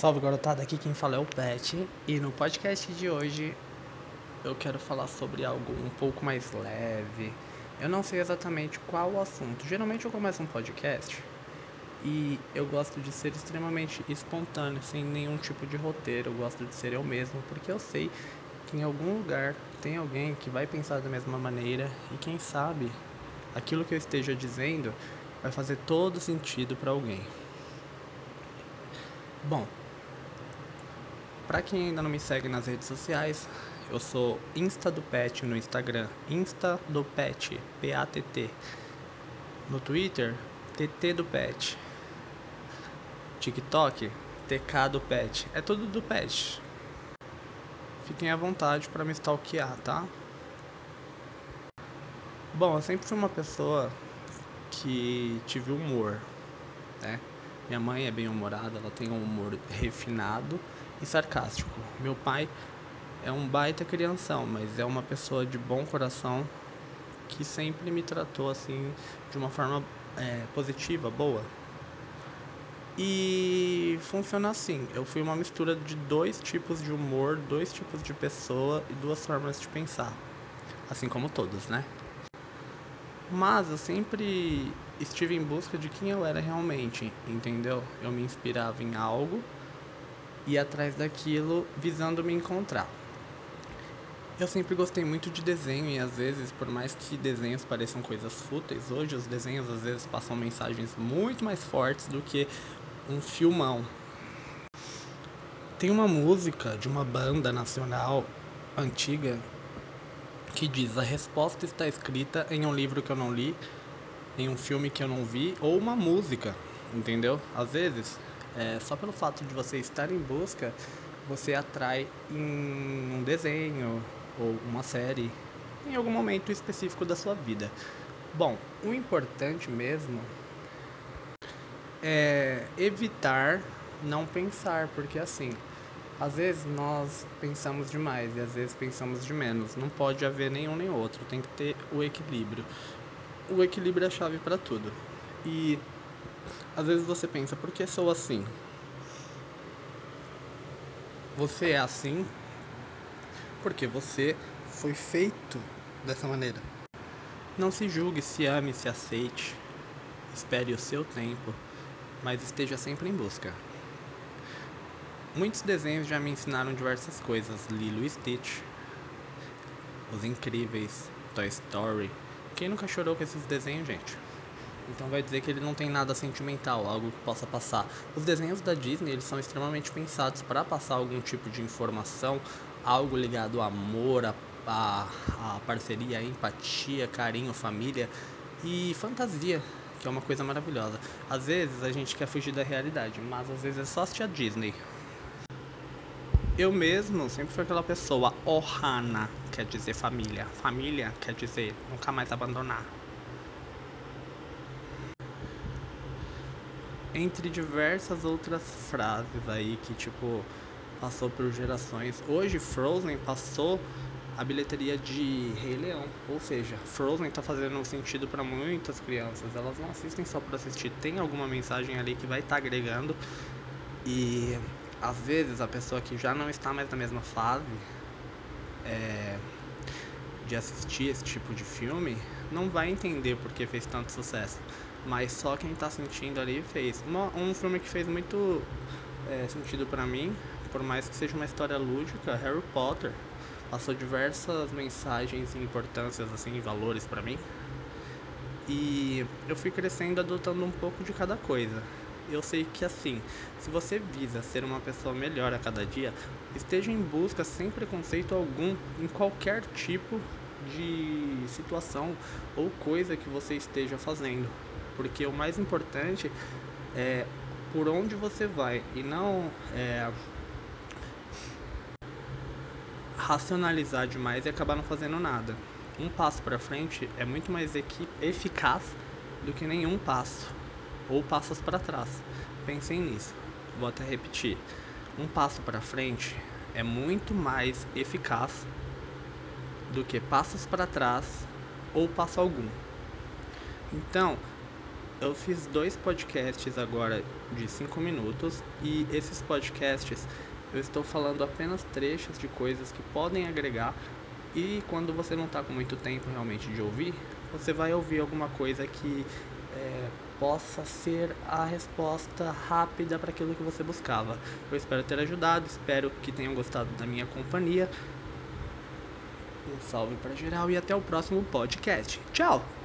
Salve garotada, aqui quem fala é o Pet e no podcast de hoje eu quero falar sobre algo um pouco mais leve. Eu não sei exatamente qual o assunto. Geralmente eu começo um podcast e eu gosto de ser extremamente espontâneo, sem nenhum tipo de roteiro. Eu gosto de ser eu mesmo, porque eu sei que em algum lugar tem alguém que vai pensar da mesma maneira e quem sabe aquilo que eu esteja dizendo vai fazer todo sentido para alguém. Bom, para quem ainda não me segue nas redes sociais, eu sou Insta do Pet no Instagram, Insta do Pet, P-A-T-T. No Twitter, TT do Pet. TikTok, TK do Pet. É tudo do Pet. Fiquem à vontade para me stalkear, tá? Bom, eu sempre fui uma pessoa que tive humor, né? Minha mãe é bem humorada, ela tem um humor refinado e sarcástico. Meu pai é um baita crianção, mas é uma pessoa de bom coração que sempre me tratou assim de uma forma é, positiva, boa. E funciona assim: eu fui uma mistura de dois tipos de humor, dois tipos de pessoa e duas formas de pensar, assim como todos, né? Mas eu sempre estive em busca de quem eu era realmente, entendeu? Eu me inspirava em algo e atrás daquilo visando me encontrar. Eu sempre gostei muito de desenho e às vezes, por mais que desenhos pareçam coisas fúteis, hoje os desenhos às vezes passam mensagens muito mais fortes do que um filmão. Tem uma música de uma banda nacional antiga que diz: A resposta está escrita em um livro que eu não li, em um filme que eu não vi, ou uma música, entendeu? Às vezes, é, só pelo fato de você estar em busca, você atrai em um desenho ou uma série, em algum momento específico da sua vida. Bom, o importante mesmo é evitar não pensar, porque assim, às vezes nós pensamos demais e às vezes pensamos de menos. Não pode haver nenhum nem outro, tem que ter o equilíbrio. O equilíbrio é a chave para tudo. E às vezes você pensa, por que sou assim? Você é assim porque você foi feito dessa maneira. Não se julgue, se ame, se aceite. Espere o seu tempo, mas esteja sempre em busca. Muitos desenhos já me ensinaram diversas coisas. Lilo Stitch, Os Incríveis, Toy Story. Quem nunca chorou com esses desenhos, gente? Então vai dizer que ele não tem nada sentimental, algo que possa passar. Os desenhos da Disney, eles são extremamente pensados para passar algum tipo de informação, algo ligado ao amor, a, a, a parceria, a empatia, carinho, família e fantasia, que é uma coisa maravilhosa. Às vezes a gente quer fugir da realidade, mas às vezes é só assistir a Disney. Eu mesmo sempre fui aquela pessoa, Ohana, quer dizer família. Família quer dizer nunca mais abandonar. Entre diversas outras frases aí que, tipo, passou por gerações. Hoje, Frozen passou a bilheteria de Rei Leão. Ou seja, Frozen tá fazendo sentido para muitas crianças. Elas não assistem só por assistir. Tem alguma mensagem ali que vai estar tá agregando. E às vezes a pessoa que já não está mais na mesma fase é, de assistir esse tipo de filme não vai entender porque fez tanto sucesso. Mas só quem está sentindo ali fez. Uma, um filme que fez muito é, sentido para mim, por mais que seja uma história lúdica, Harry Potter. Passou diversas mensagens e importâncias, assim, valores para mim. E eu fui crescendo adotando um pouco de cada coisa eu sei que assim, se você visa ser uma pessoa melhor a cada dia, esteja em busca sem preconceito algum em qualquer tipo de situação ou coisa que você esteja fazendo. Porque o mais importante é por onde você vai e não é, racionalizar demais e acabar não fazendo nada. Um passo para frente é muito mais eficaz do que nenhum passo ou passos para trás. Pensem nisso. Vou até repetir. Um passo para frente é muito mais eficaz do que passos para trás ou passo algum. Então, Eu fiz dois podcasts agora de 5 minutos e esses podcasts eu estou falando apenas trechos de coisas que podem agregar e quando você não está com muito tempo realmente de ouvir, você vai ouvir alguma coisa que é, possa ser a resposta rápida para aquilo que você buscava. Eu espero ter ajudado, espero que tenham gostado da minha companhia. Um salve para geral e até o próximo podcast. Tchau!